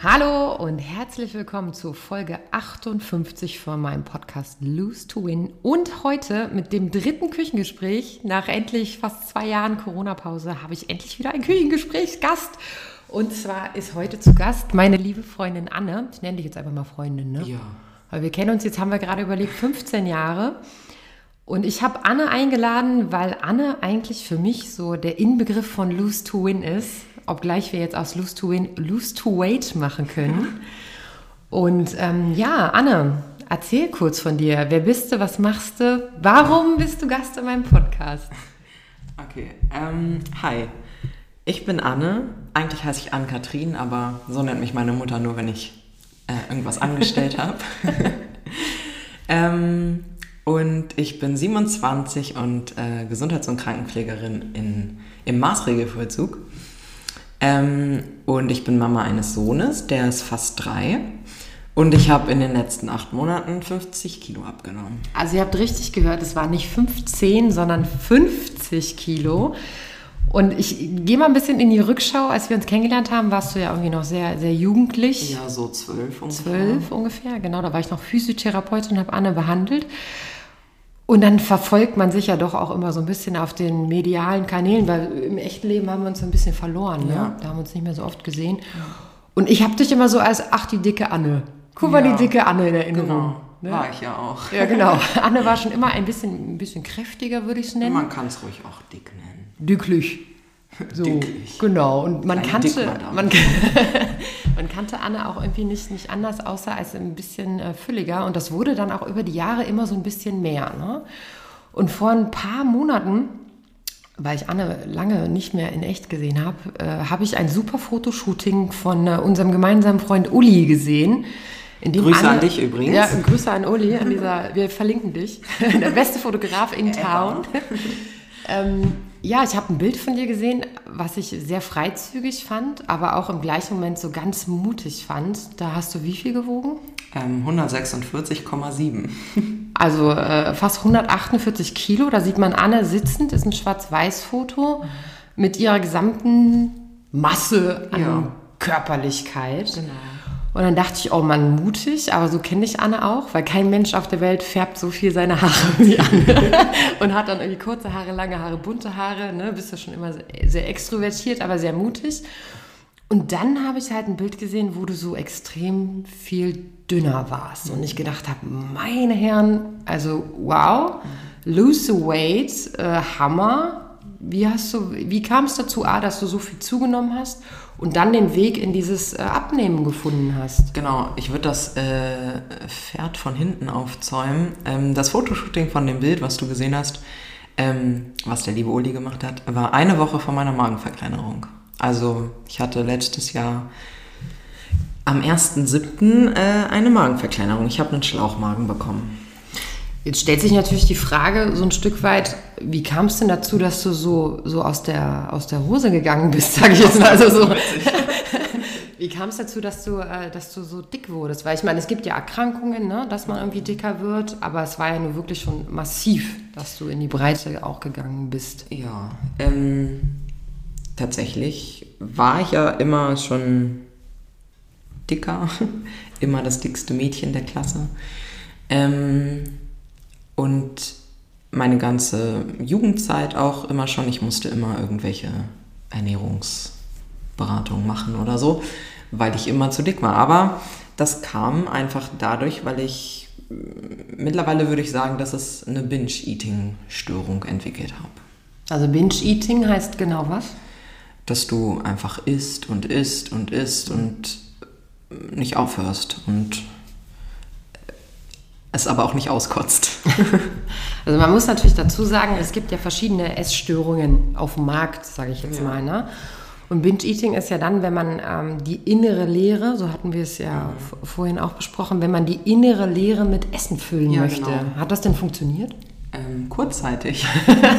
Hallo und herzlich willkommen zur Folge 58 von meinem Podcast Lose to Win und heute mit dem dritten Küchengespräch. Nach endlich fast zwei Jahren Corona-Pause habe ich endlich wieder ein Küchengesprächsgast. Und zwar ist heute zu Gast meine liebe Freundin Anne. Ich nenne dich jetzt einfach mal Freundin, ne? Ja. Weil wir kennen uns jetzt, haben wir gerade überlegt, 15 Jahre. Und ich habe Anne eingeladen, weil Anne eigentlich für mich so der Inbegriff von Lose to Win ist. Obgleich wir jetzt aus Lose to Win Lose to Wait machen können. Und ähm, ja, Anne, erzähl kurz von dir. Wer bist du? Was machst du? Warum bist du Gast in meinem Podcast? Okay. Ähm, hi. Ich bin Anne. Eigentlich heiße ich Ann-Kathrin, aber so nennt mich meine Mutter nur, wenn ich äh, irgendwas angestellt habe. ähm, und ich bin 27 und äh, Gesundheits- und Krankenpflegerin in, im Maßregelvollzug. Ähm, und ich bin Mama eines Sohnes, der ist fast drei. Und ich habe in den letzten acht Monaten 50 Kilo abgenommen. Also ihr habt richtig gehört, es waren nicht 15, sondern 50 Kilo. Und ich gehe mal ein bisschen in die Rückschau. Als wir uns kennengelernt haben, warst du ja irgendwie noch sehr, sehr jugendlich. Ja, so zwölf ungefähr. Zwölf ungefähr, genau. Da war ich noch Physiotherapeutin und habe Anne behandelt. Und dann verfolgt man sich ja doch auch immer so ein bisschen auf den medialen Kanälen, weil im echten Leben haben wir uns so ein bisschen verloren. Ne? Ja. Da haben wir uns nicht mehr so oft gesehen. Und ich habe dich immer so als, ach, die dicke Anne. Guck mal, Ja. die dicke Anne in Erinnerung. Genau, Ne? war ich ja auch. Ja, genau. Anne war schon immer ein bisschen, ein bisschen kräftiger, würde ich es nennen. Man kann es ruhig auch dick nennen. Dicklich. So, Dicklich. genau. Und man Kleine kannte, man, man kannte Anne auch irgendwie nicht, nicht anders, außer als ein bisschen äh, fülliger. Und das wurde dann auch über die Jahre immer so ein bisschen mehr. Ne? Und vor ein paar Monaten, weil ich Anne lange nicht mehr in echt gesehen habe, äh, habe ich ein super Fotoshooting von äh, unserem gemeinsamen Freund Uli gesehen. Grüße an dich übrigens. Ja, Grüße an Uli. An dieser, wir verlinken dich. Der beste Fotograf in Town. Ähm, ja, ich habe ein Bild von dir gesehen, was ich sehr freizügig fand, aber auch im gleichen Moment so ganz mutig fand. Da hast du wie viel gewogen? Ähm, 146,7. Also äh, fast 148 Kilo. Da sieht man Anne sitzend, ist ein Schwarz-Weiß-Foto mit ihrer gesamten Masse an Ja. Körperlichkeit. Genau. Und dann dachte ich, oh Mann, mutig, aber so kenne ich Anne auch, weil kein Mensch auf der Welt färbt so viel seine Haare wie Anne. und hat dann irgendwie kurze Haare, lange Haare, bunte Haare, ne? Bist ja schon immer sehr, extrovertiert, aber sehr mutig. Und dann habe ich halt ein Bild gesehen, wo du so extrem viel dünner warst. Und ich gedacht habe, meine Herren, also wow, lose weight, äh, Hammer. Wie du, wie kam es dazu, A, dass du so viel zugenommen hast und dann den Weg in dieses äh, Abnehmen gefunden hast? Genau, ich würde das äh, Pferd von hinten aufzäumen. Ähm, das Fotoshooting von dem Bild, was du gesehen hast, ähm, was der liebe Uli gemacht hat, war eine Woche vor meiner Magenverkleinerung. Also ich hatte letztes Jahr am 1.7. Äh, eine Magenverkleinerung. Ich habe einen Schlauchmagen bekommen. Jetzt stellt sich natürlich die Frage so ein Stück weit, wie kam es denn dazu, dass du so, so aus, der, aus der Hose gegangen bist, sage ich jetzt mal. Also so. Wie kam es dazu, dass du, äh, dass du so dick wurdest? Weil ich meine, es gibt ja Erkrankungen, ne, dass man irgendwie dicker wird, aber es war ja nur wirklich schon massiv, dass du in die Breite auch gegangen bist. Ja, ähm, tatsächlich war ich ja immer schon dicker, immer das dickste Mädchen der Klasse. Ähm, und meine ganze Jugendzeit auch immer schon, ich musste immer irgendwelche Ernährungsberatungen machen oder so, weil ich immer zu dick war. Aber das kam einfach dadurch, weil ich äh, mittlerweile würde ich sagen, dass es eine Binge-Eating-Störung entwickelt habe. Also Binge-Eating heißt genau was? dass du einfach isst und isst und isst und nicht aufhörst und es aber auch nicht auskotzt. Also man muss natürlich dazu sagen, es gibt ja verschiedene Essstörungen auf dem Markt, sage ich jetzt Ja. mal. Ne? Und Binge-Eating ist ja dann, wenn man ähm, die innere Leere, so hatten wir es ja v- vorhin auch besprochen, wenn man die innere Leere mit Essen füllen Ja, möchte. genau. Hat das denn funktioniert? Ähm, kurzzeitig.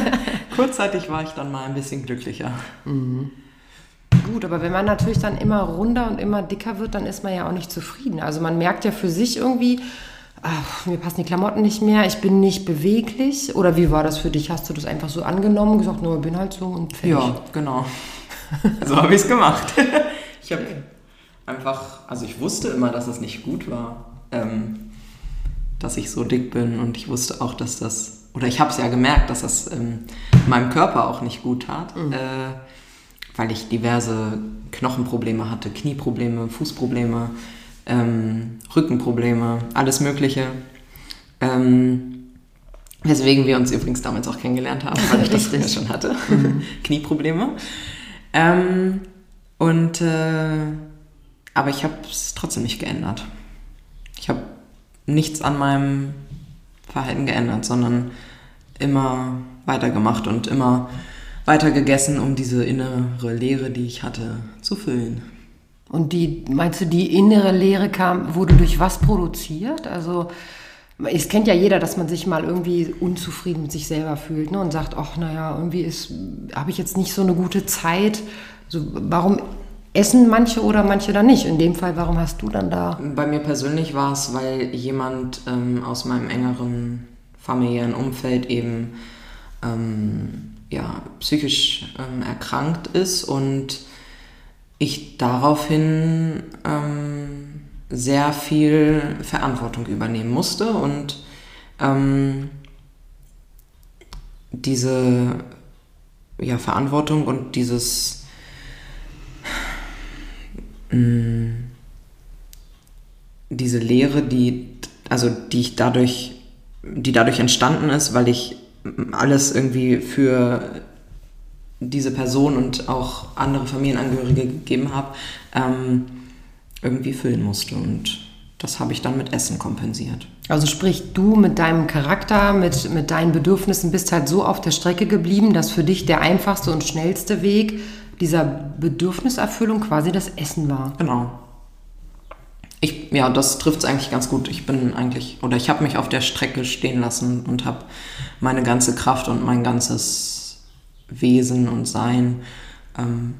kurzzeitig war ich dann mal ein bisschen glücklicher. Gut, aber wenn man natürlich dann immer runder und immer dicker wird, dann ist man ja auch nicht zufrieden. Also man merkt ja für sich irgendwie, ach, mir passen die Klamotten nicht mehr, ich bin nicht beweglich. Oder wie war das für dich? Hast du das einfach so angenommen, gesagt, nur bin halt so und fertig? Ja, genau. so habe ich es gemacht. ich habe einfach, also ich wusste immer, dass es nicht gut war, ähm, dass ich so dick bin und ich wusste auch, dass das, oder ich habe es ja gemerkt, dass das ähm, meinem Körper auch nicht gut tat, mhm. äh, weil ich diverse Knochenprobleme hatte, Knieprobleme, Fußprobleme, ähm, Rückenprobleme, alles Mögliche. Ähm, weswegen wir uns übrigens damals auch kennengelernt haben, weil ich das ja schon hatte. Mhm. Knieprobleme. Ähm, und äh, aber ich habe es trotzdem nicht geändert. Ich habe nichts an meinem Verhalten geändert, sondern immer weitergemacht und immer weiter gegessen, um diese innere Leere, die ich hatte, zu füllen. Und die, meinst du, die innere Leere kam, wurde durch was produziert? Also, es kennt ja jeder, dass man sich mal irgendwie unzufrieden mit sich selber fühlt ne? und sagt, ach, naja, irgendwie habe ich jetzt nicht so eine gute Zeit. So, warum essen manche oder manche dann nicht? In dem Fall, warum hast du dann da? Bei mir persönlich war es, weil jemand ähm, aus meinem engeren familiären Umfeld eben ähm, ja, psychisch ähm, erkrankt ist und ich daraufhin ähm, sehr viel Verantwortung übernehmen musste und ähm, diese ja, Verantwortung und dieses mh, diese Lehre, die also die ich dadurch, die dadurch entstanden ist, weil ich alles irgendwie für diese Person und auch andere Familienangehörige gegeben habe, ähm, irgendwie füllen musste. Und das habe ich dann mit Essen kompensiert. Also sprich, du mit deinem Charakter, mit, mit deinen Bedürfnissen bist halt so auf der Strecke geblieben, dass für dich der einfachste und schnellste Weg dieser Bedürfniserfüllung quasi das Essen war. Genau. Ich, ja, das trifft es eigentlich ganz gut. Ich bin eigentlich, oder ich habe mich auf der Strecke stehen lassen und habe meine ganze Kraft und mein ganzes Wesen und Sein ähm,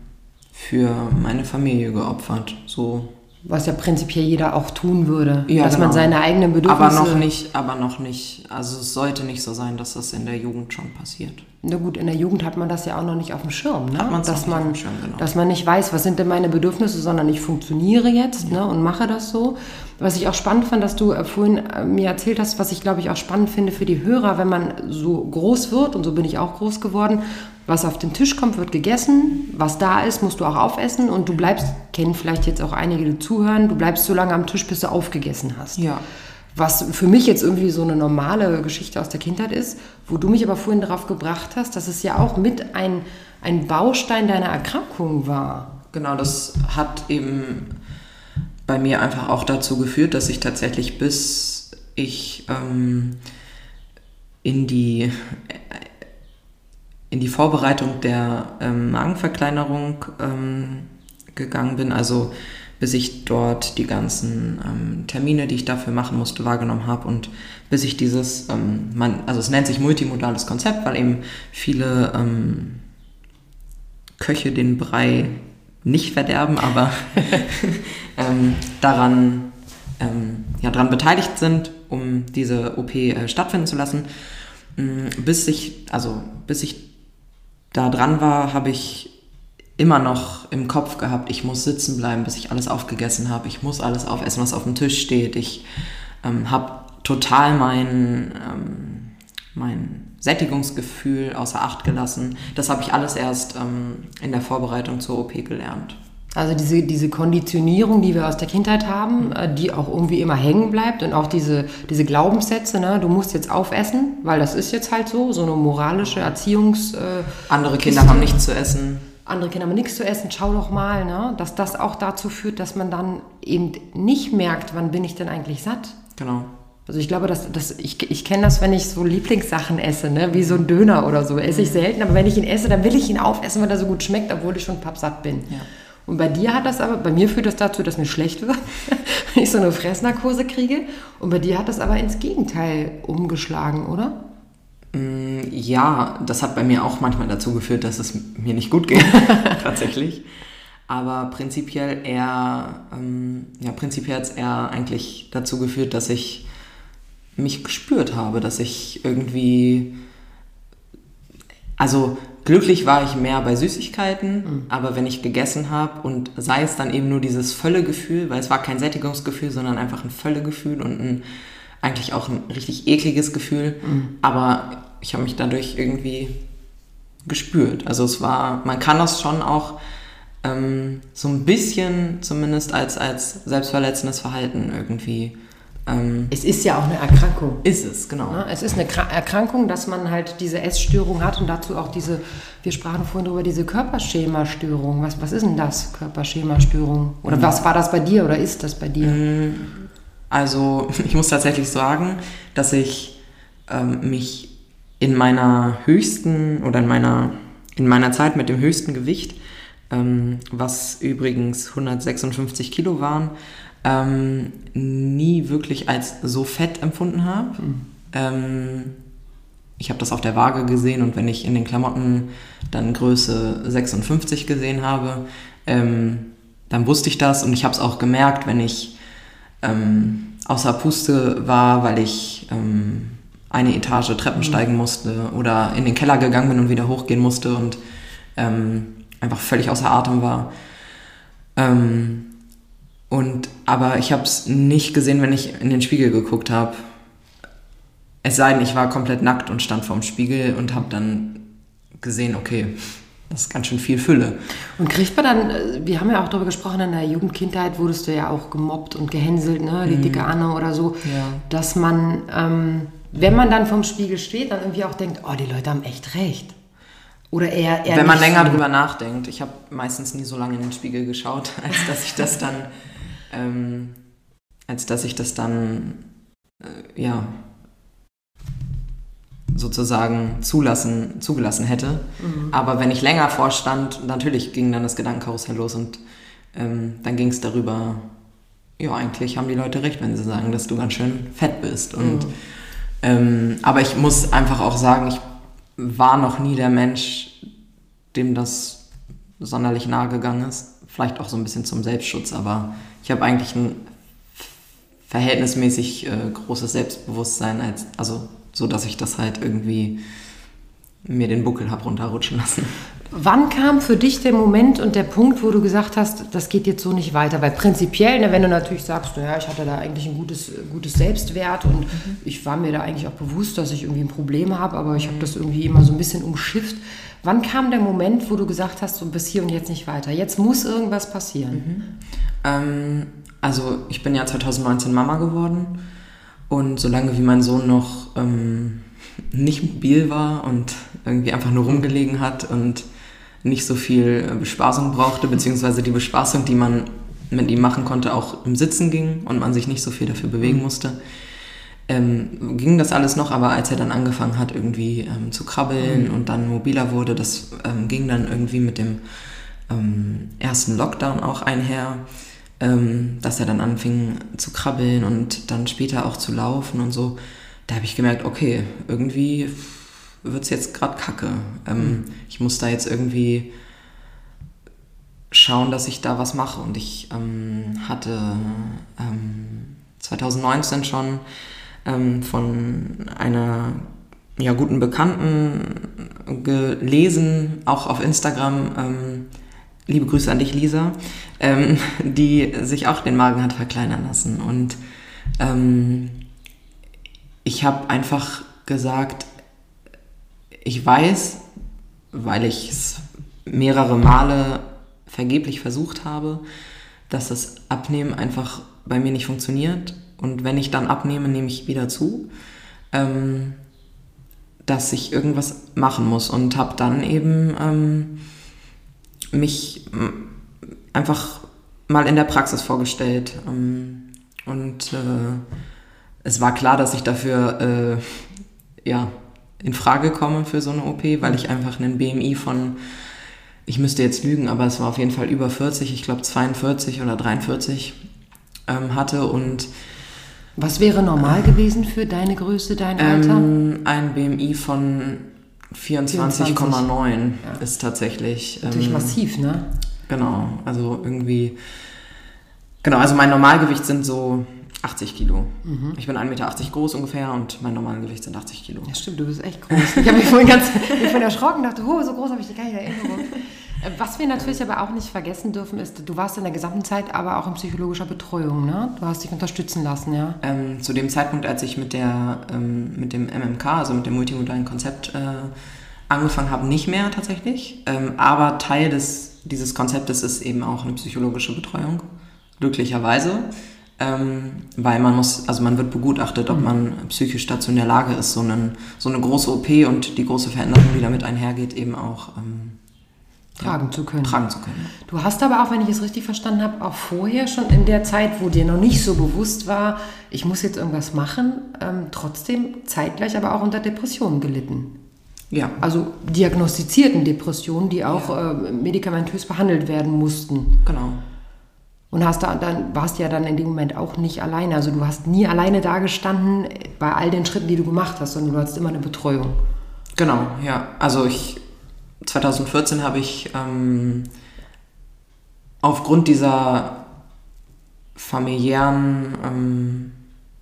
für meine Familie geopfert. So was ja prinzipiell jeder auch tun würde, ja, dass genau. man seine eigenen Bedürfnisse... Aber noch nicht, aber noch nicht, also es sollte nicht so sein, dass das in der Jugend schon passiert. Na gut, in der Jugend hat man das ja auch noch nicht auf dem Schirm, ne? Hat dass man, auf dem Schirm, genau. dass man nicht weiß, was sind denn meine Bedürfnisse, sondern ich funktioniere jetzt ja. ne, und mache das so. Was ich auch spannend fand, dass du äh, vorhin äh, mir erzählt hast, was ich glaube ich auch spannend finde für die Hörer, wenn man so groß wird, und so bin ich auch groß geworden, was auf den Tisch kommt, wird gegessen. Was da ist, musst du auch aufessen. Und du bleibst, kennen vielleicht jetzt auch einige, die zuhören, du bleibst so lange am Tisch, bis du aufgegessen hast. Ja. Was für mich jetzt irgendwie so eine normale Geschichte aus der Kindheit ist, wo du mich aber vorhin darauf gebracht hast, dass es ja auch mit ein, ein Baustein deiner Erkrankung war. Genau, das hat eben bei mir einfach auch dazu geführt, dass ich tatsächlich bis ich ähm, in die in die Vorbereitung der ähm, Magenverkleinerung ähm, gegangen bin, also bis ich dort die ganzen ähm, Termine, die ich dafür machen musste, wahrgenommen habe und bis ich dieses, ähm, man, also es nennt sich multimodales Konzept, weil eben viele ähm, Köche den Brei nicht verderben, aber ähm, daran, ja, daran beteiligt sind, um diese OP äh, stattfinden zu lassen, mm, bis ich, also bis ich da dran war, habe ich immer noch im Kopf gehabt, ich muss sitzen bleiben, bis ich alles aufgegessen habe. Ich muss alles aufessen, was auf dem Tisch steht. Ich ähm, habe total mein, ähm, mein Sättigungsgefühl außer Acht gelassen. Das habe ich alles erst ähm, in der Vorbereitung zur OP gelernt. Also diese, diese Konditionierung, die wir aus der Kindheit haben, äh, die auch irgendwie immer hängen bleibt und auch diese, diese Glaubenssätze, ne, du musst jetzt aufessen, weil das ist jetzt halt so, so eine moralische Erziehungs... Äh, Andere Kinder haben nichts zu essen. Andere Kinder haben nichts zu essen, schau doch mal, ne, dass das auch dazu führt, dass man dann eben nicht merkt, wann bin ich denn eigentlich satt. Genau. Also ich glaube, dass, dass ich, ich kenne das, wenn ich so Lieblingssachen esse, ne? wie so ein Döner oder so. Esse ich selten, aber wenn ich ihn esse, dann will ich ihn aufessen, weil er so gut schmeckt, obwohl ich schon pappsatt bin. Ja. Und bei dir hat das aber, bei mir führt das dazu, dass mir schlecht wird, wenn ich so eine Fressnarkose kriege. Und bei dir hat das aber ins Gegenteil umgeschlagen, oder? Mm, ja, das hat bei mir auch manchmal dazu geführt, dass es mir nicht gut geht, tatsächlich. Aber prinzipiell eher, ähm, ja, prinzipiell hat es eher eigentlich dazu geführt, dass ich mich gespürt habe, dass ich irgendwie, also glücklich war ich mehr bei Süßigkeiten, mhm. aber wenn ich gegessen habe und sei es dann eben nur dieses Völlegefühl, weil es war kein Sättigungsgefühl, sondern einfach ein Völlegefühl und ein, eigentlich auch ein richtig ekliges Gefühl, mhm. aber ich habe mich dadurch irgendwie gespürt. Also es war, man kann das schon auch ähm, so ein bisschen zumindest als, als selbstverletzendes Verhalten irgendwie. Ähm, es ist ja auch eine Erkrankung. Ist es, genau. Ja, es ist eine Erkrankung, dass man halt diese Essstörung hat und dazu auch diese, wir sprachen vorhin über diese Körperschema-Störung. Was, was ist denn das, Körperschema-Störung? Oder mhm. was war das bei dir oder ist das bei dir? Mhm. Also ich muss tatsächlich sagen, dass ich ähm, mich in meiner höchsten oder in meiner, in meiner Zeit mit dem höchsten Gewicht ähm, was übrigens 156 Kilo waren, ähm, nie wirklich als so fett empfunden habe. Mhm. Ähm, ich habe das auf der Waage gesehen und wenn ich in den Klamotten dann Größe 56 gesehen habe, ähm, dann wusste ich das und ich habe es auch gemerkt, wenn ich ähm, außer Puste war, weil ich ähm, eine Etage Treppen mhm. steigen musste oder in den Keller gegangen bin und wieder hochgehen musste und ähm, einfach völlig außer Atem war. Ähm, und, aber ich habe es nicht gesehen, wenn ich in den Spiegel geguckt habe. Es sei denn, ich war komplett nackt und stand vorm Spiegel und habe dann gesehen, okay, das ist ganz schön viel Fülle. Und kriegt man dann, äh, wir haben ja auch darüber gesprochen, in der Jugendkindheit wurdest du ja auch gemobbt und gehänselt, ne? die mhm. dicke Anne oder so, ja. dass man, ähm, wenn man dann vorm Spiegel steht, dann irgendwie auch denkt, oh, die Leute haben echt recht. Oder eher, eher Wenn man länger so drüber nachdenkt. Ich habe meistens nie so lange in den Spiegel geschaut, als dass ich das dann, ähm, als dass ich das dann, äh, ja, sozusagen zulassen, zugelassen hätte. Mhm. Aber wenn ich länger vorstand, natürlich ging dann das Gedankenkarussell los und ähm, dann ging es darüber, ja, eigentlich haben die Leute recht, wenn sie sagen, dass du ganz schön fett bist. Und, mhm. ähm, aber ich muss einfach auch sagen, ich war noch nie der Mensch, dem das sonderlich nahe gegangen ist. Vielleicht auch so ein bisschen zum Selbstschutz, aber ich habe eigentlich ein verhältnismäßig äh, großes Selbstbewusstsein, als, also so, dass ich das halt irgendwie mir den Buckel habe runterrutschen lassen. Wann kam für dich der Moment und der Punkt, wo du gesagt hast, das geht jetzt so nicht weiter? Weil prinzipiell, ne, wenn du natürlich sagst, naja, ich hatte da eigentlich ein gutes, gutes Selbstwert und mhm. ich war mir da eigentlich auch bewusst, dass ich irgendwie ein Problem habe, aber ich habe das irgendwie immer so ein bisschen umschifft. Wann kam der Moment, wo du gesagt hast, so bis hier und jetzt nicht weiter? Jetzt muss irgendwas passieren. Mhm. Ähm, also ich bin ja 2019 Mama geworden und solange wie mein Sohn noch ähm, nicht mobil war und irgendwie einfach nur rumgelegen hat und nicht so viel äh, Bespaßung brauchte, beziehungsweise die Bespaßung, die man mit ihm machen konnte, auch im Sitzen ging und man sich nicht so viel dafür bewegen mhm. musste. Ähm, ging das alles noch, aber als er dann angefangen hat, irgendwie ähm, zu krabbeln mhm. und dann mobiler wurde, das ähm, ging dann irgendwie mit dem ähm, ersten Lockdown auch einher, ähm, dass er dann anfing zu krabbeln und dann später auch zu laufen und so. Da habe ich gemerkt, okay, irgendwie wird es jetzt gerade kacke. Ähm, mhm. Ich muss da jetzt irgendwie schauen, dass ich da was mache. Und ich hatte ähm, 2019 schon ähm, von einer ja, guten Bekannten gelesen, auch auf Instagram. Ähm, liebe Grüße an dich, Lisa, ähm, die sich auch den Magen hat verkleinern lassen. Und ich habe einfach gesagt, ich weiß, weil ich es mehrere Male vergeblich versucht habe, dass das Abnehmen einfach bei mir nicht funktioniert. Und wenn ich dann abnehme, nehme ich wieder zu, ähm, dass ich irgendwas machen muss. Und habe dann eben ähm, mich einfach mal in der Praxis vorgestellt. Ähm, und äh, es war klar, dass ich dafür äh, ja, in Frage komme für so eine OP, weil ich einfach einen BMI von, ich müsste jetzt lügen, aber es war auf jeden Fall über 40, ich glaube 42 oder 43 ähm, hatte und was wäre normal gewesen für deine Größe, dein Alter? Ähm, ein BMI von 24,9 ja. ist tatsächlich. Natürlich ähm, massiv, ne? Genau, also irgendwie, genau, also mein Normalgewicht sind so 80 Kilo. Mhm. Ich bin 1,80 Meter groß ungefähr und mein Normalgewicht sind 80 Kilo. Ja, stimmt, du bist echt groß. Ich habe mich vorhin ganz ich vorhin erschrocken und dachte, oh, so groß habe ich gar nicht in Erinnerung. Was wir natürlich aber auch nicht vergessen dürfen, ist, du warst in der gesamten Zeit aber auch in psychologischer Betreuung, ne? Du hast dich unterstützen lassen, ja? Ähm, zu dem Zeitpunkt, als ich mit, der, ähm, mit dem MMK, also mit dem multimodalen Konzept, äh, angefangen habe, nicht mehr tatsächlich. Ähm, aber Teil des, dieses Konzeptes ist eben auch eine psychologische Betreuung, glücklicherweise. Ähm, weil man muss, also man wird begutachtet, ob mhm. man psychisch dazu in der Lage ist, so, einen, so eine große OP und die große Veränderung, die damit einhergeht, eben auch ähm, tragen zu können. Tragen zu können. Du hast aber auch, wenn ich es richtig verstanden habe, auch vorher schon in der Zeit, wo dir noch nicht so bewusst war, ich muss jetzt irgendwas machen, ähm, trotzdem zeitgleich aber auch unter Depressionen gelitten. Ja. Also diagnostizierten Depressionen, die auch ja. äh, medikamentös behandelt werden mussten. Genau. Und hast da, dann warst ja dann in dem Moment auch nicht alleine. Also du hast nie alleine dagestanden bei all den Schritten, die du gemacht hast, sondern du hattest immer eine Betreuung. Genau, ja. Also ich 2014 habe ich ähm, aufgrund dieser familiären, ähm,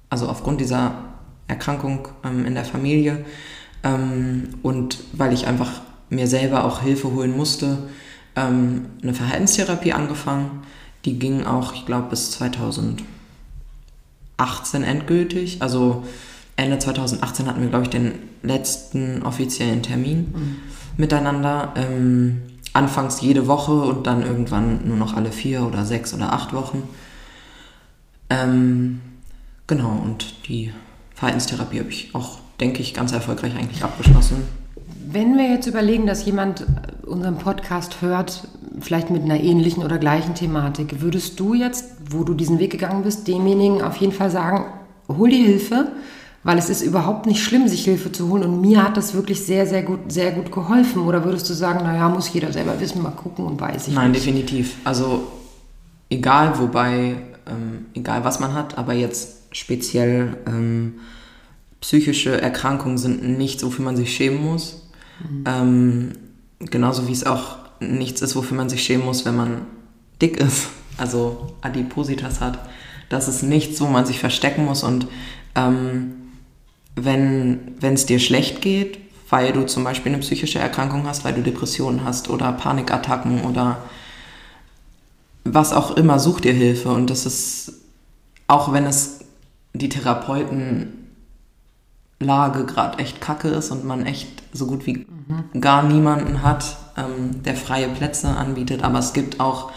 also aufgrund dieser Erkrankung ähm, in der Familie ähm, und weil ich einfach mir selber auch Hilfe holen musste, ähm, eine Verhaltenstherapie angefangen. Die ging auch, ich glaube, bis 2018 endgültig. Also Ende 2018 hatten wir, glaube ich, den letzten offiziellen Termin. Mhm miteinander. Ähm, anfangs jede Woche und dann irgendwann nur noch alle vier oder sechs oder acht Wochen. Ähm, genau, und die Verhaltenstherapie habe ich auch, denke ich, ganz erfolgreich eigentlich abgeschlossen. Wenn wir jetzt überlegen, dass jemand unseren Podcast hört, vielleicht mit einer ähnlichen oder gleichen Thematik, würdest du jetzt, wo du diesen Weg gegangen bist, demjenigen auf jeden Fall sagen, hol dir Hilfe, weil es ist überhaupt nicht schlimm, sich Hilfe zu holen und mir hat das wirklich sehr, sehr gut, sehr gut geholfen. Oder würdest du sagen, naja, muss jeder selber wissen, mal gucken und weiß ich Nein, nicht. definitiv. Also egal, wobei, ähm, egal was man hat, aber jetzt speziell ähm, psychische Erkrankungen sind nichts, wofür man sich schämen muss. Mhm. Ähm, genauso wie es auch nichts ist, wofür man sich schämen muss, wenn man dick ist, also Adipositas hat. Das ist nichts, wo man sich verstecken muss und ähm, wenn es dir schlecht geht, weil du zum Beispiel eine psychische Erkrankung hast, weil du Depressionen hast oder Panikattacken oder was auch immer, such dir Hilfe. Und das ist, auch wenn es die Therapeutenlage gerade echt kacke ist und man echt so gut wie mhm. gar niemanden hat, ähm, der freie Plätze anbietet, aber es gibt auch,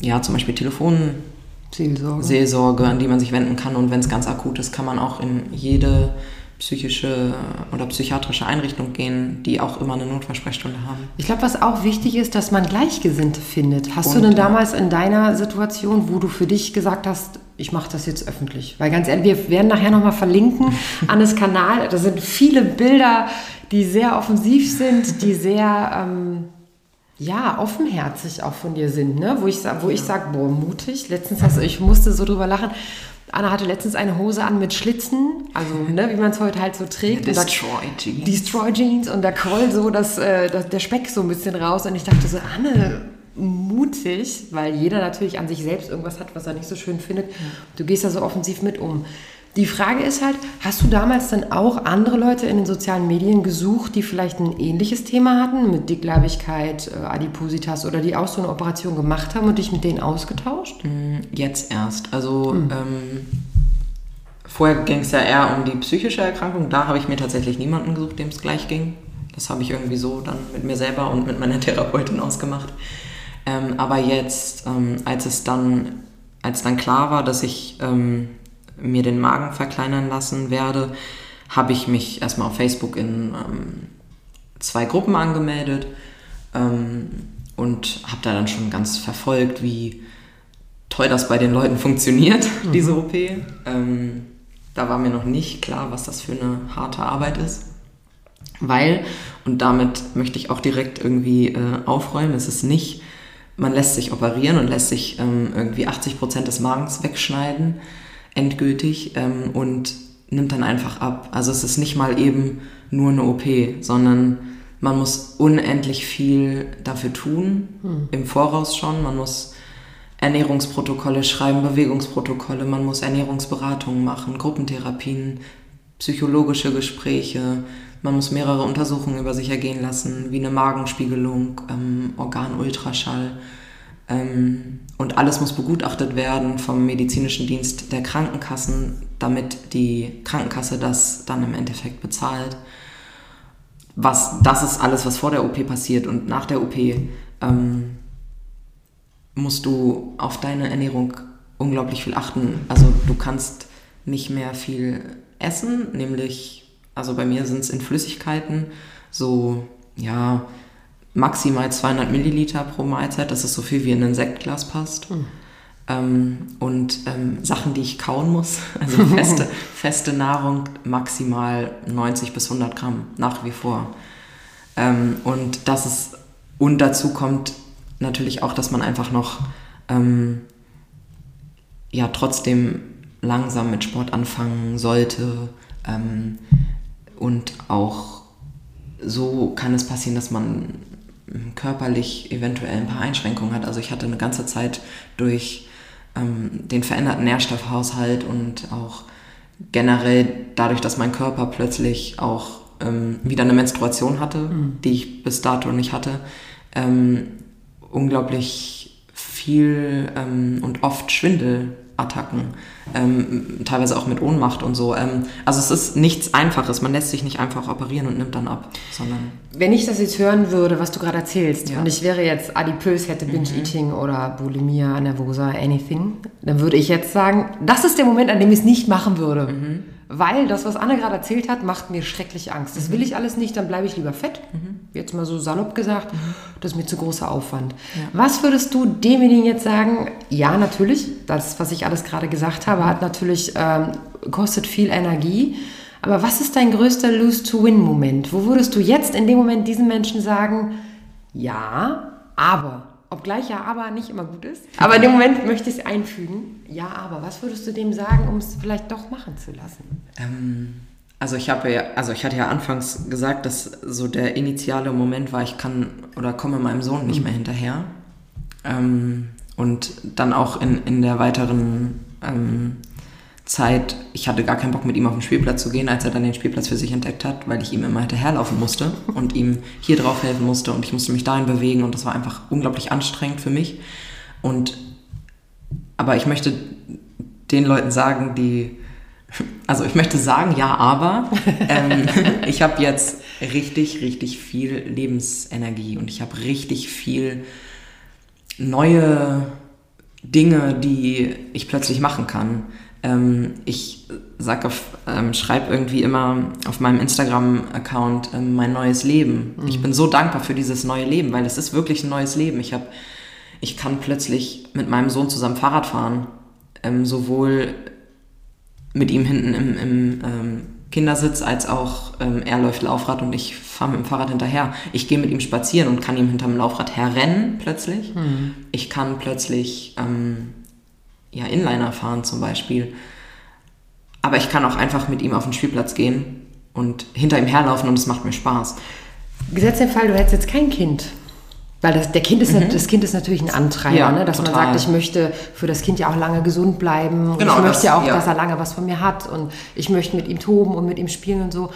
ja, zum Beispiel Telefon. Seelsorge. Seelsorge, an die man sich wenden kann. Und wenn es ganz akut ist, kann man auch in jede psychische oder psychiatrische Einrichtung gehen, die auch immer eine Notfallsprechstunde haben. Ich glaube, was auch wichtig ist, dass man Gleichgesinnte findet. Hast Und, du denn damals in deiner Situation, wo du für dich gesagt hast, ich mache das jetzt öffentlich? Weil ganz ehrlich, wir werden nachher nochmal verlinken an das Kanal. Da sind viele Bilder, die sehr offensiv sind, die sehr... Ähm, ja, offenherzig auch von dir sind, ne? wo ich, wo ich sage, boah, mutig. Letztens hast du, ich musste so drüber lachen. Anna hatte letztens eine Hose an mit Schlitzen, also ne, wie man es heute halt so trägt. Destroy Jeans. Destroy Jeans und da quoll so das, äh, das, der Speck so ein bisschen raus und ich dachte so, Anne, mutig, weil jeder natürlich an sich selbst irgendwas hat, was er nicht so schön findet. Du gehst da so offensiv mit um. Die Frage ist halt, hast du damals dann auch andere Leute in den sozialen Medien gesucht, die vielleicht ein ähnliches Thema hatten mit Dickleibigkeit, äh, Adipositas oder die auch so eine Operation gemacht haben und dich mit denen ausgetauscht? Mm, jetzt erst. Also mhm. ähm, vorher ging es ja eher um die psychische Erkrankung. Da habe ich mir tatsächlich niemanden gesucht, dem es gleich ging. Das habe ich irgendwie so dann mit mir selber und mit meiner Therapeutin ausgemacht. Ähm, aber jetzt, ähm, als es dann, als dann klar war, dass ich ähm, mir den Magen verkleinern lassen werde, habe ich mich erstmal auf Facebook in ähm, zwei Gruppen angemeldet ähm, und habe da dann schon ganz verfolgt, wie toll das bei den Leuten funktioniert, mhm. diese OP. Ähm, da war mir noch nicht klar, was das für eine harte Arbeit ist. Weil, und damit möchte ich auch direkt irgendwie äh, aufräumen, es ist nicht, man lässt sich operieren und lässt sich ähm, irgendwie 80 Prozent des Magens wegschneiden, endgültig ähm, und nimmt dann einfach ab. Also es ist nicht mal eben nur eine OP, sondern Man muss unendlich viel dafür tun, hm. im Voraus schon. Man muss Ernährungsprotokolle schreiben, Bewegungsprotokolle, man muss Ernährungsberatungen machen, Gruppentherapien, psychologische Gespräche, man muss mehrere Untersuchungen über sich ergehen lassen, wie eine Magenspiegelung, ähm, Organultraschall. Ähm, und alles muss begutachtet werden vom medizinischen Dienst der Krankenkassen, damit die Krankenkasse das dann im Endeffekt bezahlt. Was, das ist alles, was vor der OP passiert und nach der OP. Ähm, musst du auf deine Ernährung unglaublich viel achten. Also du kannst nicht mehr viel essen, nämlich, also bei mir sind es in Flüssigkeiten so, ja, maximal 200 Milliliter pro Mahlzeit. Das ist so viel wie in ein Sektglas passt. Mhm. Ähm, und ähm, Sachen, die ich kauen muss, also feste, feste Nahrung, maximal 90 bis 100 Gramm, nach wie vor. Ähm, und das ist, und dazu kommt natürlich auch, dass man einfach noch ähm, ja trotzdem langsam mit Sport anfangen sollte. Ähm, und auch so kann es passieren, dass man körperlich eventuell ein paar Einschränkungen hat. Also ich hatte eine ganze Zeit durch ähm, den veränderten Nährstoffhaushalt und auch generell dadurch, dass mein Körper plötzlich auch ähm, wieder eine Menstruation hatte, mhm. die ich bis dato nicht hatte, ähm, unglaublich viel ähm, und oft Schwindelattacken, ähm, teilweise auch mit Ohnmacht und so. Ähm, also es ist nichts Einfaches, man lässt sich nicht einfach operieren und nimmt dann ab, sondern... Wenn ich das jetzt hören würde, was du gerade erzählst, ja. und ich wäre jetzt adipös, hätte mhm. Binge-Eating mhm. oder Bulimia, Nervosa, anything, dann würde ich jetzt sagen, das ist der Moment, an dem ich es nicht machen würde. Mhm weil das, was Anne gerade erzählt hat, macht mir schrecklich Angst. Das mhm. will ich alles nicht, dann bleibe ich lieber fett. Mhm. Jetzt mal so salopp gesagt, mhm. das ist mir zu großer Aufwand. Ja. Was würdest du demjenigen jetzt sagen? Ja, natürlich, das, was ich alles gerade gesagt habe, hat natürlich, ähm, kostet viel Energie. Aber was ist dein größter Lose-to-Win-Moment? Wo würdest du jetzt in dem Moment diesen Menschen sagen, ja, aber Obgleich ja aber nicht immer gut ist. Aber in dem Moment möchte ich es einfügen. Ja, aber was würdest du dem sagen, um es vielleicht doch machen zu lassen? Ähm, also ich habe ja, also ich hatte ja anfangs gesagt, dass so der initiale Moment war, ich kann oder komme meinem Sohn nicht mhm. mehr hinterher. Ähm, und dann auch in, in der weiteren ähm, Zeit, ich hatte gar keinen Bock mit ihm auf den Spielplatz zu gehen, als er dann den Spielplatz für sich entdeckt hat, weil ich ihm immer hinterherlaufen musste und ihm hier drauf helfen musste und ich musste mich dahin bewegen und das war einfach unglaublich anstrengend für mich. Und aber ich möchte den Leuten sagen, die also ich möchte sagen, ja, aber ähm, ich habe jetzt richtig, richtig viel Lebensenergie und ich habe richtig viel neue Dinge, die ich plötzlich machen kann. Ähm, ich sag auf, ähm, schreibe irgendwie immer auf meinem Instagram-Account ähm, mein neues Leben. Mhm. Ich bin so dankbar für dieses neue Leben, weil es ist wirklich ein neues Leben. Ich habe, ich kann plötzlich mit meinem Sohn zusammen Fahrrad fahren, ähm, sowohl mit ihm hinten im, im ähm, Kindersitz als auch ähm, er läuft Laufrad und ich fahre mit dem Fahrrad hinterher. Ich gehe mit ihm spazieren und kann ihm hinterm Laufrad herrennen plötzlich. Mhm. Ich kann plötzlich ähm, ja, Inliner fahren zum Beispiel. Aber ich kann auch einfach mit ihm auf den Spielplatz gehen und hinter ihm herlaufen und es macht mir Spaß. Gesetzt den Fall, du hättest jetzt kein Kind. Weil das, der kind ist, mhm. das Kind ist natürlich ein Antreiber, ja, ne? dass total. man sagt, ich möchte für das Kind ja auch lange gesund bleiben. Genau, ich möchte ja auch, ja. dass er lange was von mir hat und ich möchte mit ihm toben und mit ihm spielen und so.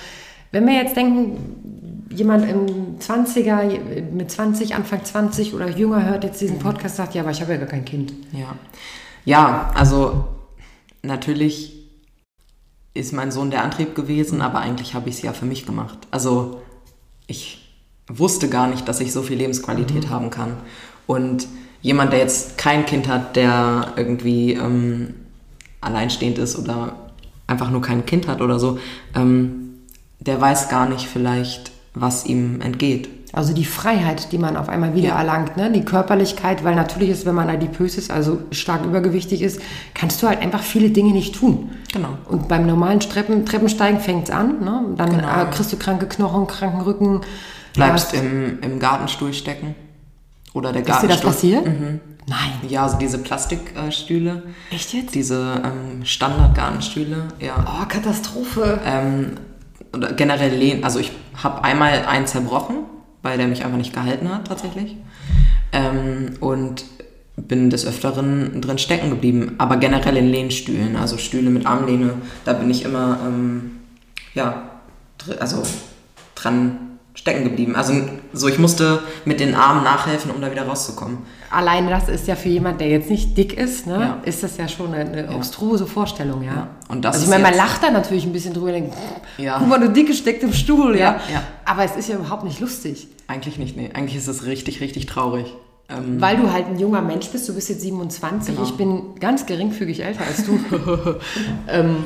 Wenn wir jetzt denken, jemand im 20er, mit 20, Anfang 20 oder jünger hört jetzt diesen mhm. Podcast, sagt, ja, aber ich habe ja gar kein Kind. Ja. Ja, also natürlich ist mein Sohn der Antrieb gewesen, aber eigentlich habe ich es ja für mich gemacht. Also ich wusste gar nicht, dass ich so viel Lebensqualität mhm. haben kann. Und jemand, der jetzt kein Kind hat, der irgendwie ähm, alleinstehend ist oder einfach nur kein Kind hat oder so, ähm, der weiß gar nicht vielleicht, was ihm entgeht. Also die Freiheit, die man auf einmal wieder ja. erlangt, ne? die Körperlichkeit, weil natürlich ist, wenn man adipös ist, also stark übergewichtig ist, kannst du halt einfach viele Dinge nicht tun. Genau. Und beim normalen Treppen, Treppensteigen fängt es an, ne? dann genau. äh, kriegst du kranke Knochen, kranken Rücken. Bleibst im, im Gartenstuhl stecken. Oder der Gartenstuhl. Ist dir das passiert? Mhm. Nein. Ja, also diese Plastikstühle. Echt jetzt? Diese ähm, Standard-Gartenstühle, ja. Oh, Katastrophe. Ähm, oder generell lehnen. Also ich habe einmal einen zerbrochen weil der mich einfach nicht gehalten hat tatsächlich. Ähm, und bin des Öfteren drin stecken geblieben, aber generell in Lehnstühlen, also Stühle mit Armlehne, da bin ich immer, ähm, ja, also dran stecken geblieben. Also so, ich musste mit den Armen nachhelfen, um da wieder rauszukommen. Alleine das ist ja für jemand, der jetzt nicht dick ist, ne, Ja. ist das ja schon eine, eine obstruse Vorstellung, ja. Ja. Und das also ich meine, man lacht da natürlich ein bisschen drüber und denkt, Ja. guck mal, du dicke steckt im Stuhl, ja. Ja, ja. Aber es ist ja überhaupt nicht lustig. Eigentlich nicht, nee. Eigentlich ist es richtig, richtig traurig. Ähm, Weil du halt ein junger Mensch bist, du bist jetzt 27, Genau. ich bin ganz geringfügig älter als du. ähm,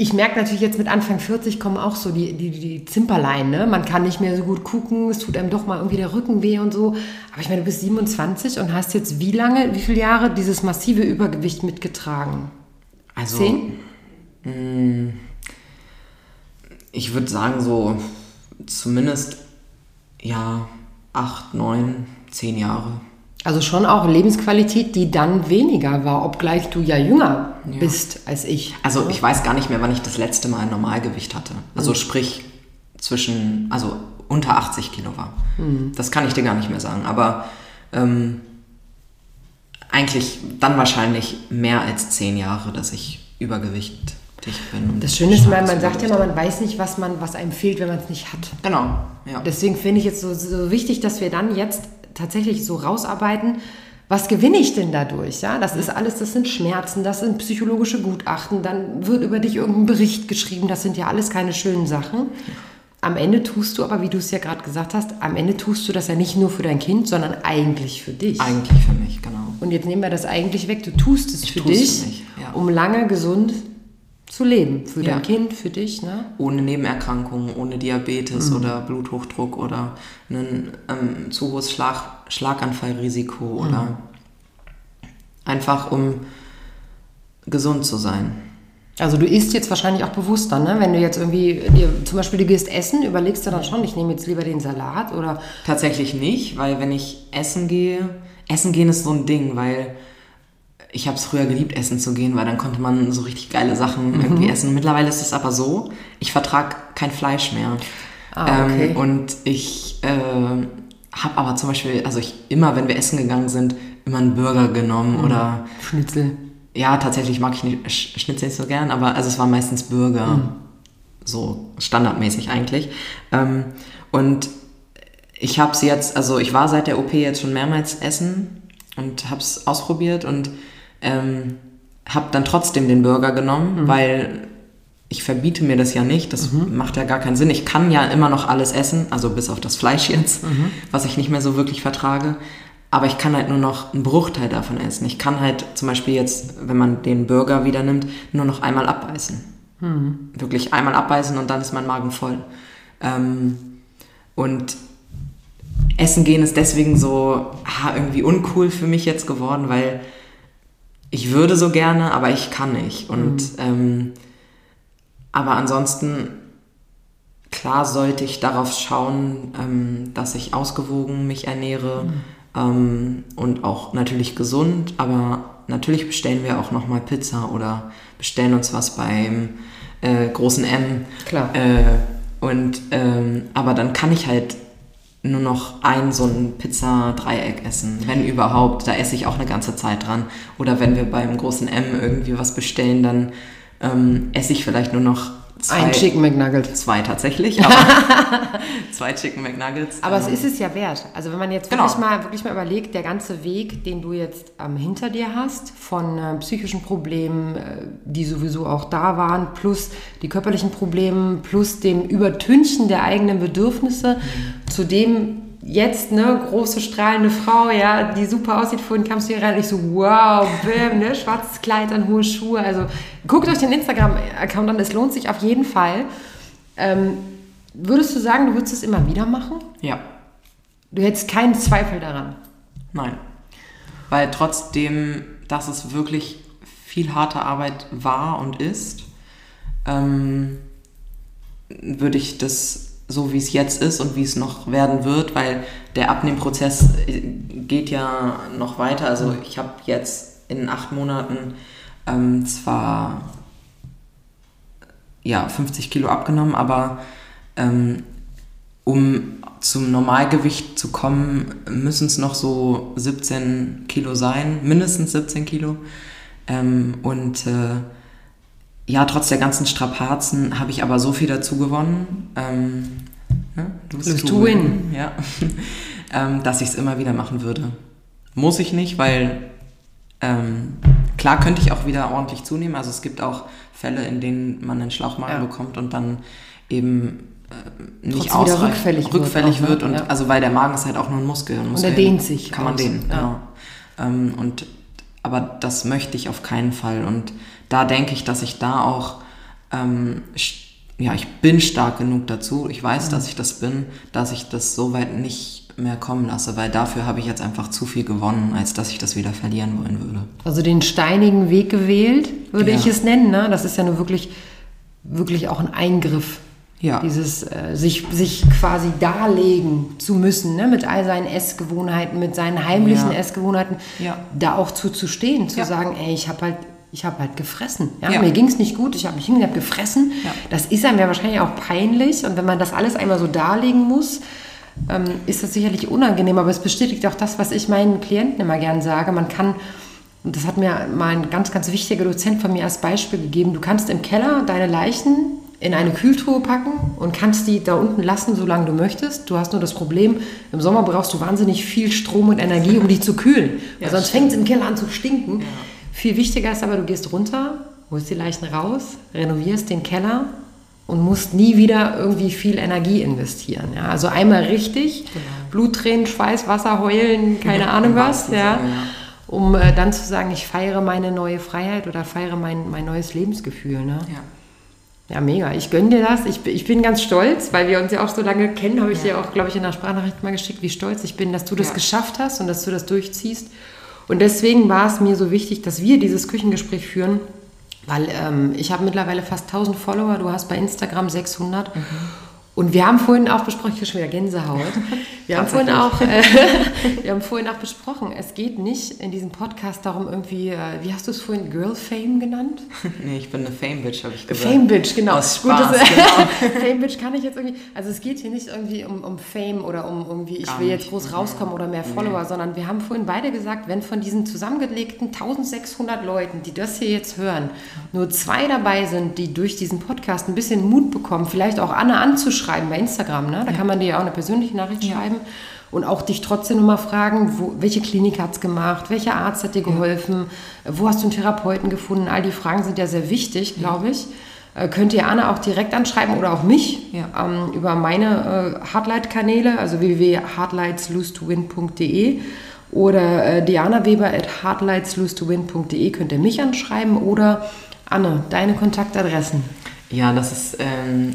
ich merke natürlich jetzt mit Anfang 40 kommen auch so die, die, die Zimperlein, ne? Man kann nicht mehr so gut gucken, es tut einem doch mal irgendwie der Rücken weh und so. Aber ich meine, du bist 27 und hast jetzt wie lange, wie viele Jahre dieses massive Übergewicht mitgetragen? also, Zehn? ich würde sagen, so zumindest, ja, acht, neun, zehn Jahre. Also schon auch Lebensqualität, die dann weniger war, obgleich du ja jünger bist als ich. Also ich weiß gar nicht mehr, wann ich das letzte Mal ein Normalgewicht hatte. Also sprich zwischen, also unter 80 Kilo war. Das kann ich dir gar nicht mehr sagen. Aber ähm, eigentlich dann wahrscheinlich mehr als zehn Jahre, dass ich übergewichtig bin. Das Schöne ist, man, man sagt ja immer, man weiß nicht, was, man, was einem fehlt, wenn man es nicht hat. Genau, ja. Deswegen finde ich es so, so wichtig, dass wir dann jetzt tatsächlich so rausarbeiten, was gewinne ich denn dadurch? Ja, das ist alles, das sind Schmerzen, das sind psychologische Gutachten, dann wird über dich irgendein Bericht geschrieben, das sind ja alles keine schönen Sachen. Am Ende tust du aber, wie du es ja gerade gesagt hast, am Ende tust du das ja nicht nur für dein Kind, sondern eigentlich für dich. Eigentlich für mich, genau. Und jetzt nehmen wir das eigentlich weg. Du tust es für tue es dich, für ja. um lange gesund zu leben. Für Ja. dein Kind, für dich. Ne? ohne Nebenerkrankungen, ohne Diabetes oder Bluthochdruck oder ein ähm, zu hohes Schlag, Schlaganfallrisiko oder einfach um gesund zu sein. Also du isst jetzt wahrscheinlich auch bewusster, ne? Wenn du jetzt irgendwie dir zum Beispiel du gehst essen, überlegst du dann schon, ich nehme jetzt lieber den Salat oder Tatsächlich nicht, weil wenn ich essen gehe, essen gehen ist so ein Ding, weil ich habe es früher geliebt, essen zu gehen, weil dann konnte man so richtig geile Sachen irgendwie essen. Mittlerweile ist es aber so, ich vertrage kein Fleisch mehr. Ah, okay. ähm, und ich äh, habe aber zum Beispiel, also ich immer, wenn wir essen gegangen sind, immer einen Burger genommen oder Schnitzel. ja, tatsächlich mag ich nicht, Sch- Schnitzel nicht so gern, aber also es waren meistens Burger. So standardmäßig eigentlich. Ähm, und ich habe sie jetzt, also ich war seit der OP jetzt schon mehrmals essen und habe es ausprobiert und ähm, habe dann trotzdem den Burger genommen, weil ich verbiete mir das ja nicht. Das macht ja gar keinen Sinn. Ich kann ja immer noch alles essen, also bis auf das Fleisch jetzt, was ich nicht mehr so wirklich vertrage. Aber ich kann halt nur noch einen Bruchteil davon essen. Ich kann halt zum Beispiel jetzt, wenn man den Burger wieder nimmt, nur noch einmal abbeißen. Wirklich einmal abbeißen und dann ist mein Magen voll. Ähm, und Essen gehen ist deswegen so ah, irgendwie uncool für mich jetzt geworden, weil ich würde so gerne, aber ich kann nicht. Und ähm, aber ansonsten klar sollte ich darauf schauen, ähm, dass ich ausgewogen mich ernähre ähm, und auch natürlich gesund. Aber natürlich bestellen wir auch noch mal Pizza oder bestellen uns was beim äh, großen M. Klar. Äh, und ähm, aber dann kann ich halt nur noch ein so ein Pizza-Dreieck essen, wenn überhaupt. Da esse ich auch eine ganze Zeit dran. Oder wenn wir beim großen M irgendwie was bestellen, dann ähm, esse ich vielleicht nur noch zwei. Ein Chicken McNugget. Zwei tatsächlich, aber zwei Chicken McNuggets. Aber ähm, es ist es ja wert. Also wenn man jetzt Genau. wirklich, mal, wirklich mal überlegt, der ganze Weg, den du jetzt ähm, hinter dir hast, von äh, psychischen Problemen, äh, die sowieso auch da waren, plus die körperlichen Probleme, plus dem Übertünchen der eigenen Bedürfnisse, zu dem jetzt eine große strahlende Frau, ja, die super aussieht, vorhin kamst du hier rein und ich so, wow, bam, ne, schwarzes Kleid an, hohe Schuhe. Also guckt euch den Instagram-Account an, es lohnt sich auf jeden Fall. Ähm, würdest du sagen, du würdest es immer wieder machen? Ja, Du hättest keinen Zweifel daran. nein. Weil trotzdem, dass es wirklich viel harte Arbeit war und ist, ähm, würde ich das so wie es jetzt ist und wie es noch werden wird, weil der Abnehmprozess äh, geht ja noch weiter. Also ich habe jetzt in acht Monaten ähm, zwar ja, 50 Kilo abgenommen, aber ähm, um zum Normalgewicht zu kommen, müssen es noch so 17 Kilo sein, mindestens 17 Kilo. Ähm, und äh, ja, trotz der ganzen Strapazen habe ich aber so viel dazu gewonnen. Ähm, ne? Lose to win. Ja. ähm, dass ich es immer wieder machen würde. Muss ich nicht, weil ähm, klar könnte ich auch wieder ordentlich zunehmen. Also es gibt auch Fälle, in denen man einen Schlauchmagen ja. bekommt und dann eben äh, nicht ausreichend rückfällig, rückfällig wird. wird und ja. also weil der Magen ist halt auch nur ein Muskel. Und, Muskel und er dehnt sich. Kann man dehnen, ja. genau. Ähm, und aber das möchte ich auf keinen Fall. Und da denke ich, dass ich da auch ähm, ja, ich bin stark genug dazu. Ich weiß, mhm. dass ich das bin, dass ich das so weit nicht mehr kommen lasse, weil dafür habe ich jetzt einfach zu viel gewonnen, als dass ich das wieder verlieren wollen würde. Also den steinigen Weg gewählt, würde ja. ich es nennen. Ne? Das ist ja nur wirklich, wirklich auch ein Eingriff. Ja. Dieses äh, sich, sich quasi darlegen zu müssen, ne? mit all seinen Essgewohnheiten, mit seinen heimlichen ja. Essgewohnheiten, ja. da auch zu, zu stehen, zu sagen, ey, ich habe halt ich habe halt gefressen. Ja? ja. Mir ging es nicht gut, ich habe mich hingehabt, gefressen. Ja. Das ist einem ja wahrscheinlich auch peinlich. Und wenn man das alles einmal so darlegen muss, ähm, ist das sicherlich unangenehm. Aber es bestätigt auch das, was ich meinen Klienten immer gern sage. Man kann, und das hat mir mal ein ganz, ganz wichtiger Dozent von mir als Beispiel gegeben, du kannst im Keller deine Leichen in eine Kühltruhe packen und kannst die da unten lassen, solange du möchtest. Du hast nur das Problem, im Sommer brauchst du wahnsinnig viel Strom und Energie, um die zu kühlen. Ja, sonst fängt es im Keller an zu stinken. Viel wichtiger ist aber, du gehst runter, holst die Leichen raus, renovierst den Keller und musst nie wieder irgendwie viel Energie investieren. Ja? Also einmal richtig, genau. Bluttränen, Schweiß, Wasser, heulen, keine ja, Ahnung was, ja, ja. um äh, dann zu sagen, ich feiere meine neue Freiheit oder feiere mein, mein neues Lebensgefühl. Ne? Ja. ja, mega. Ich gönne dir das. Ich, ich bin ganz stolz, weil wir uns ja auch so lange kennen, habe ich dir auch, glaube ich, in der Sprachnachricht mal geschickt, wie stolz ich bin, dass du das geschafft hast und dass du das durchziehst. Und deswegen war es mir so wichtig, dass wir dieses Küchengespräch führen, weil ähm, ich habe mittlerweile fast 1000 Follower, du hast bei Instagram 600. Mhm. Und wir haben vorhin auch besprochen, ich habe schon wieder Gänsehaut. Wir haben, vorhin auch, äh, wir haben vorhin auch besprochen, es geht nicht in diesem Podcast darum, irgendwie, äh, wie hast du es vorhin, Girl Fame genannt? nee, ich bin eine Fame Bitch, habe ich gesagt. Fame Bitch, genau. Aus Spaß, Gut, das, genau. Fame Bitch kann ich jetzt irgendwie, also es geht hier nicht irgendwie um, um Fame oder um irgendwie, ich Gar will nicht. jetzt groß rauskommen oder mehr Follower, nee. sondern wir haben vorhin beide gesagt, wenn von diesen zusammengelegten 1600 Leuten, die das hier jetzt hören, nur zwei dabei sind, die durch diesen Podcast ein bisschen Mut bekommen, vielleicht auch Anne anzuschreiben bei Instagram, ne? da ja. kann man dir ja auch eine persönliche Nachricht ja. schreiben und auch dich trotzdem nochmal fragen, wo, welche Klinik hat es gemacht, welcher Arzt hat dir geholfen, ja. wo hast du einen Therapeuten gefunden. All die Fragen sind ja sehr wichtig, glaube ich. Äh, könnt ihr Anna auch direkt anschreiben oder auch mich ja. ähm, über meine äh, Hardlight-Kanäle, also www.hardlightslose2win.de oder äh, Diana Weber at hardlightslose2win.de könnt ihr mich anschreiben oder Anne, deine Kontaktadressen. Ja, das ist ähm,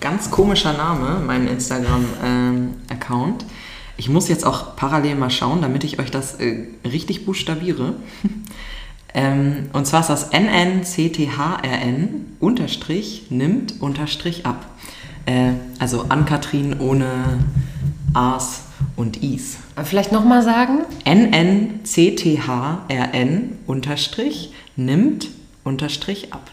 ganz komischer Name, mein Instagram-Account. Ähm, ich muss jetzt auch parallel mal schauen, damit ich euch das äh, richtig buchstabiere. ähm, und zwar ist das NNCTHRN unterstrich nimmt unterstrich ab. Äh, also Ann-Kathrin ohne A's und I's. Vielleicht nochmal sagen? NNCTHRN unterstrich nimmt unterstrich ab.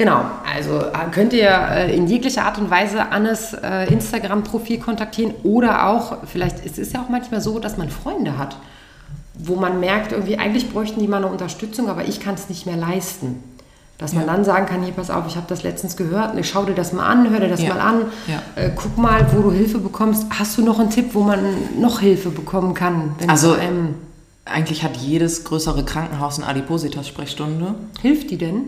Genau, also äh, könnt ihr äh, in jeglicher Art und Weise Annes äh, Instagram-Profil kontaktieren oder auch, vielleicht es ist ja auch manchmal so, dass man Freunde hat, wo man merkt, irgendwie eigentlich bräuchten die mal eine Unterstützung, aber ich kann es nicht mehr leisten. Dass man ja. dann sagen kann, hier pass auf, ich habe das letztens gehört, ich schau dir das mal an, hör dir das ja. mal an, ja. äh, guck mal, wo du Hilfe bekommst. Hast du noch einen Tipp, wo man noch Hilfe bekommen kann? also eigentlich hat jedes größere Krankenhaus eine Adipositas-Sprechstunde. Hilft die denn?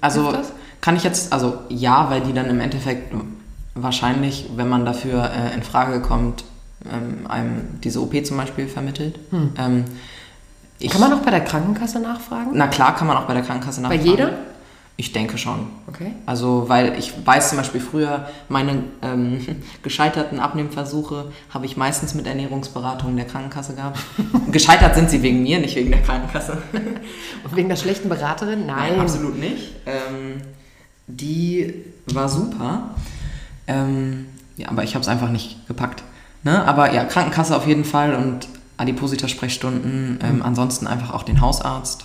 Also kann ich jetzt, also ja, weil die dann im Endeffekt wahrscheinlich, wenn man dafür äh, in Frage kommt, ähm, einem diese OP zum Beispiel vermittelt. Hm. Ähm, ich, kann man auch bei der Krankenkasse nachfragen? Na klar, kann man auch bei der Krankenkasse nachfragen. Bei jeder? Ich denke schon. Okay. Also, weil ich weiß zum Beispiel früher, meine ähm, gescheiterten Abnehmversuche habe ich meistens mit Ernährungsberatung der Krankenkasse gehabt. Gescheitert sind sie wegen mir, nicht wegen der Krankenkasse. Und wegen der schlechten Beraterin? Nein. Nein absolut nicht. Ähm, die war super. Ähm, ja, aber ich habe es einfach nicht gepackt. Ne? Aber ja, Krankenkasse auf jeden Fall und Adipositas-Sprechstunden. Mhm. ansonsten einfach auch den Hausarzt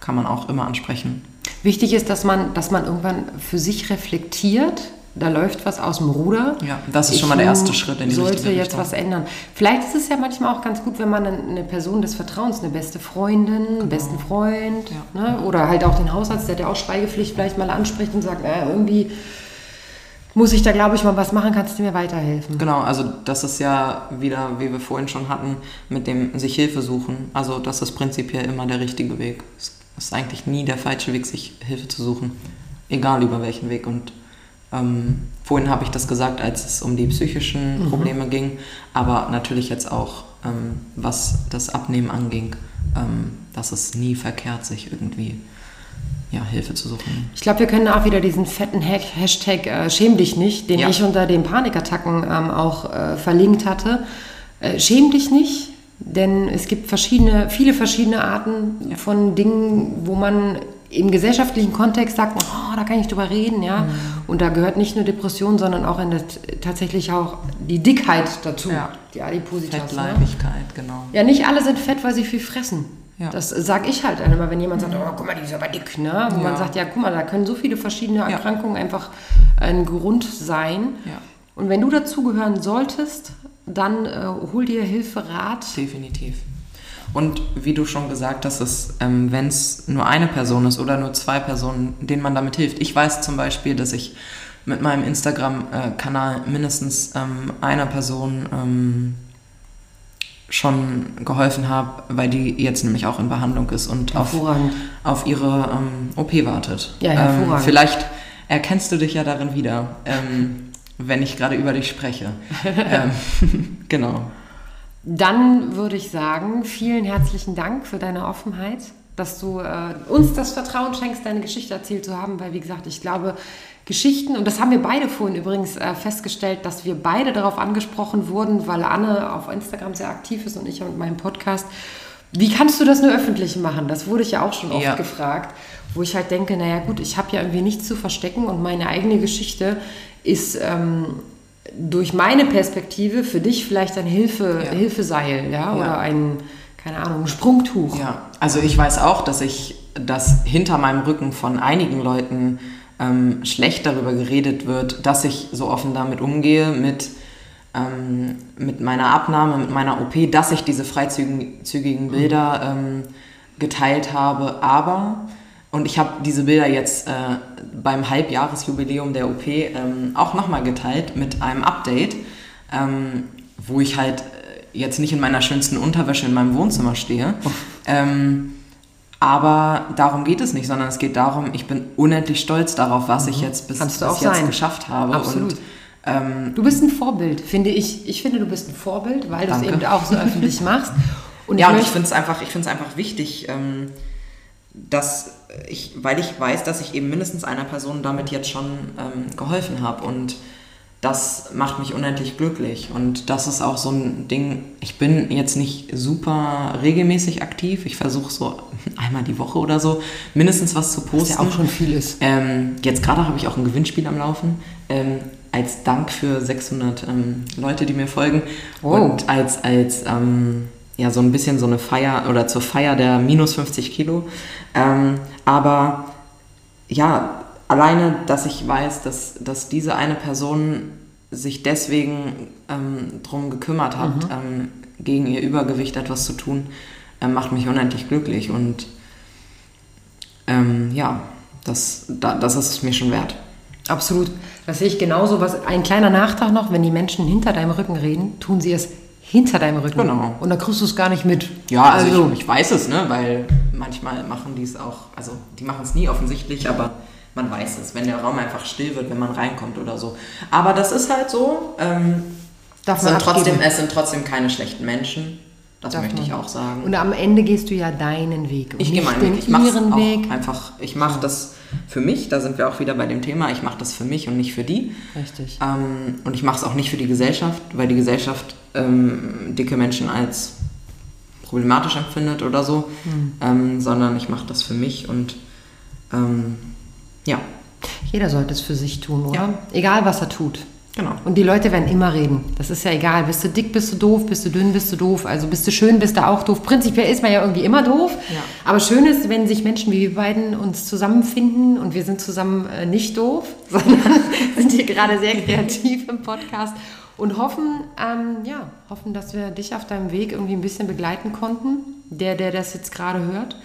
kann man auch immer ansprechen. Wichtig ist, dass man, dass man irgendwann für sich reflektiert, da läuft was aus dem Ruder. Ja, das ist ich schon mal der erste Schritt in die sollte jetzt was ändern. Vielleicht ist es ja manchmal auch ganz gut, wenn man eine Person des Vertrauens, eine beste Freundin, einen genau. besten Freund ja. ne? oder halt auch den Hausarzt, der ja auch Schweigepflicht, vielleicht mal anspricht und sagt, naja, irgendwie muss ich da, glaube ich, mal was machen, kannst du mir weiterhelfen? Genau, also das ist ja wieder, wie wir vorhin schon hatten, mit dem sich Hilfe suchen. Also das ist prinzipiell immer der richtige Weg. Es ist eigentlich nie der falsche Weg, sich Hilfe zu suchen. Egal über welchen Weg. Und ähm, vorhin habe ich das gesagt, als es um die psychischen mhm. Probleme ging, aber natürlich jetzt auch, ähm, was das Abnehmen anging, ähm, dass es nie verkehrt, sich irgendwie ja, Hilfe zu suchen. Ich glaube, wir können auch wieder diesen fetten Hashtag äh, Schäm dich nicht, den ja. ich unter den Panikattacken ähm, auch äh, verlinkt hatte. Äh, schäm dich nicht, denn es gibt verschiedene, viele verschiedene Arten ja. von Dingen, wo man im gesellschaftlichen Kontext sagt, oh, da kann ich drüber reden, ja. Mhm. Und da gehört nicht nur Depression, sondern auch in der, tatsächlich auch die Dickheit dazu, ja. die Adipositas. Ne? Fettleibigkeit, ne? genau. Ja, nicht alle sind fett, weil sie viel fressen. Ja. Das sage ich halt immer, wenn jemand sagt, oh, guck mal, die ist aber dick, ne? Wo ja. man sagt, ja, guck mal, da können so viele verschiedene Erkrankungen einfach ein Grund sein. Und wenn du dazugehören solltest, dann äh, hol dir Hilfe, Rat. Definitiv. Und wie du schon gesagt hast, ähm, wenn es nur eine Person ist oder nur zwei Personen, denen man damit hilft. Ich weiß zum Beispiel, dass ich mit meinem Instagram-Kanal mindestens ähm, einer Person ähm, schon geholfen habe, weil die jetzt nämlich auch in Behandlung ist und auf, auf ihre ähm, OP wartet. Ja, hervorragend. Ähm, vielleicht erkennst du dich ja darin wieder, ähm, wenn ich gerade über dich spreche. genau. Dann würde ich sagen, vielen herzlichen Dank für deine Offenheit, dass du äh, uns das Vertrauen schenkst, deine Geschichte erzählt zu haben, weil wie gesagt, ich glaube, Geschichten, und das haben wir beide vorhin übrigens äh, festgestellt, dass wir beide darauf angesprochen wurden, weil Anne auf Instagram sehr aktiv ist und ich mit meinem Podcast. Wie kannst du das nur öffentlich machen? Das wurde ich ja auch schon oft ja. gefragt, wo ich halt denke, naja gut, ich habe ja irgendwie nichts zu verstecken und meine eigene Geschichte ist ähm, durch meine Perspektive für dich vielleicht ein Hilfe, ja. Hilfeseil, ja, oder ein, keine Ahnung, ein Sprungtuch. Ja, also ich weiß auch, dass ich, dass hinter meinem Rücken von einigen Leuten ähm, schlecht darüber geredet wird, dass ich so offen damit umgehe, mit, ähm, mit meiner Abnahme, mit meiner OP, dass ich diese freizügigen Bilder ähm, geteilt habe, aber und ich habe diese Bilder jetzt äh, beim Halbjahresjubiläum der OP ähm, auch nochmal geteilt mit einem Update, ähm, wo ich halt äh, jetzt nicht in meiner schönsten Unterwäsche in meinem Wohnzimmer stehe. Ähm, aber darum geht es nicht, sondern es geht darum, ich bin unendlich stolz darauf, was ich mhm. jetzt bis, bis jetzt sein. geschafft habe. Absolut. Und, ähm, du bist ein Vorbild, finde ich. Ich finde, du bist ein Vorbild, weil du es eben auch so öffentlich machst. Und ja, ich und ich finde es einfach, einfach wichtig, ähm, dass ich, weil ich weiß, dass ich eben mindestens einer Person damit jetzt schon ähm, geholfen habe und das macht mich unendlich glücklich und das ist auch so ein Ding, ich bin jetzt nicht super regelmäßig aktiv, ich versuche so einmal die Woche oder so mindestens was zu posten. Was ja auch schon viel ist. Ähm, jetzt gerade habe ich auch ein Gewinnspiel am Laufen. Ähm, als Dank für 600 ähm, Leute, die mir folgen oh. und als, als ähm, ja, so ein bisschen so eine Feier oder zur Feier der minus 50 Kilo. Ähm, aber ja, alleine, dass ich weiß, dass, dass diese eine Person sich deswegen ähm, drum gekümmert hat, mhm. ähm, gegen ihr Übergewicht etwas zu tun, äh, macht mich unendlich glücklich. Und ähm, ja, das, da, das ist es mir schon wert. Absolut. Das sehe ich genauso. Was, ein kleiner Nachtrag noch, wenn die Menschen hinter deinem Rücken reden, tun sie es hinter deinem Rücken. Genau. Und da kriegst du es gar nicht mit. Ja, also, also ich, ich, weiß es, ne? weil manchmal machen die es auch, also die machen es nie offensichtlich, aber man weiß es, wenn der Raum einfach still wird, wenn man reinkommt oder so. Aber das ist halt so. Ähm, Darf man trotzdem, es sind trotzdem keine schlechten Menschen. Das Darf möchte ich auch sagen. Und am Ende gehst du ja deinen Weg. ich gehe meinen Weg. Ich mache ihren Weg. einfach. Ich mache das für mich. Da sind wir auch wieder bei dem Thema. Ich mache das für mich und nicht für die. Richtig. Ähm, und ich mache es auch nicht für die Gesellschaft, weil die Gesellschaft ähm, dicke Menschen als problematisch empfindet oder so, mhm. ähm, sondern ich mache das für mich und ähm, ja. Jeder sollte es für sich tun, oder? Ja. Egal, was er tut. Genau. Und die Leute werden immer reden. Das ist ja egal. Bist du dick, bist du doof, bist du dünn, bist du doof. Also bist du schön, bist du auch doof. Prinzipiell ist man ja irgendwie immer doof. Ja. Aber schön ist, wenn sich Menschen wie wir beiden uns zusammenfinden und wir sind zusammen äh, nicht doof, sondern sind hier gerade sehr kreativ im Podcast und hoffen, ähm, ja, hoffen, dass wir dich auf deinem Weg irgendwie ein bisschen begleiten konnten, der, der das jetzt gerade hört.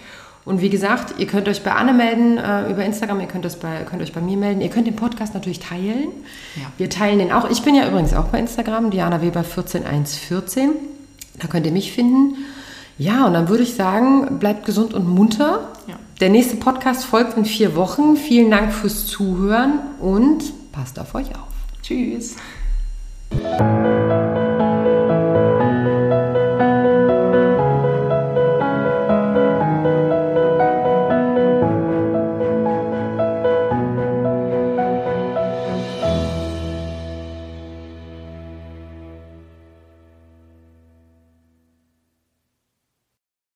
Und wie gesagt, ihr könnt euch bei Anne melden äh, über Instagram, ihr könnt, das bei, könnt euch bei mir melden. Ihr könnt den Podcast natürlich teilen. Ja. Wir teilen den auch. Ich bin ja übrigens auch bei Instagram, Diana Weber 14114. Da könnt ihr mich finden. Ja, und dann würde ich sagen, bleibt gesund und munter. Ja. Der nächste Podcast folgt in vier Wochen. Vielen Dank fürs Zuhören und passt auf euch auf. Tschüss.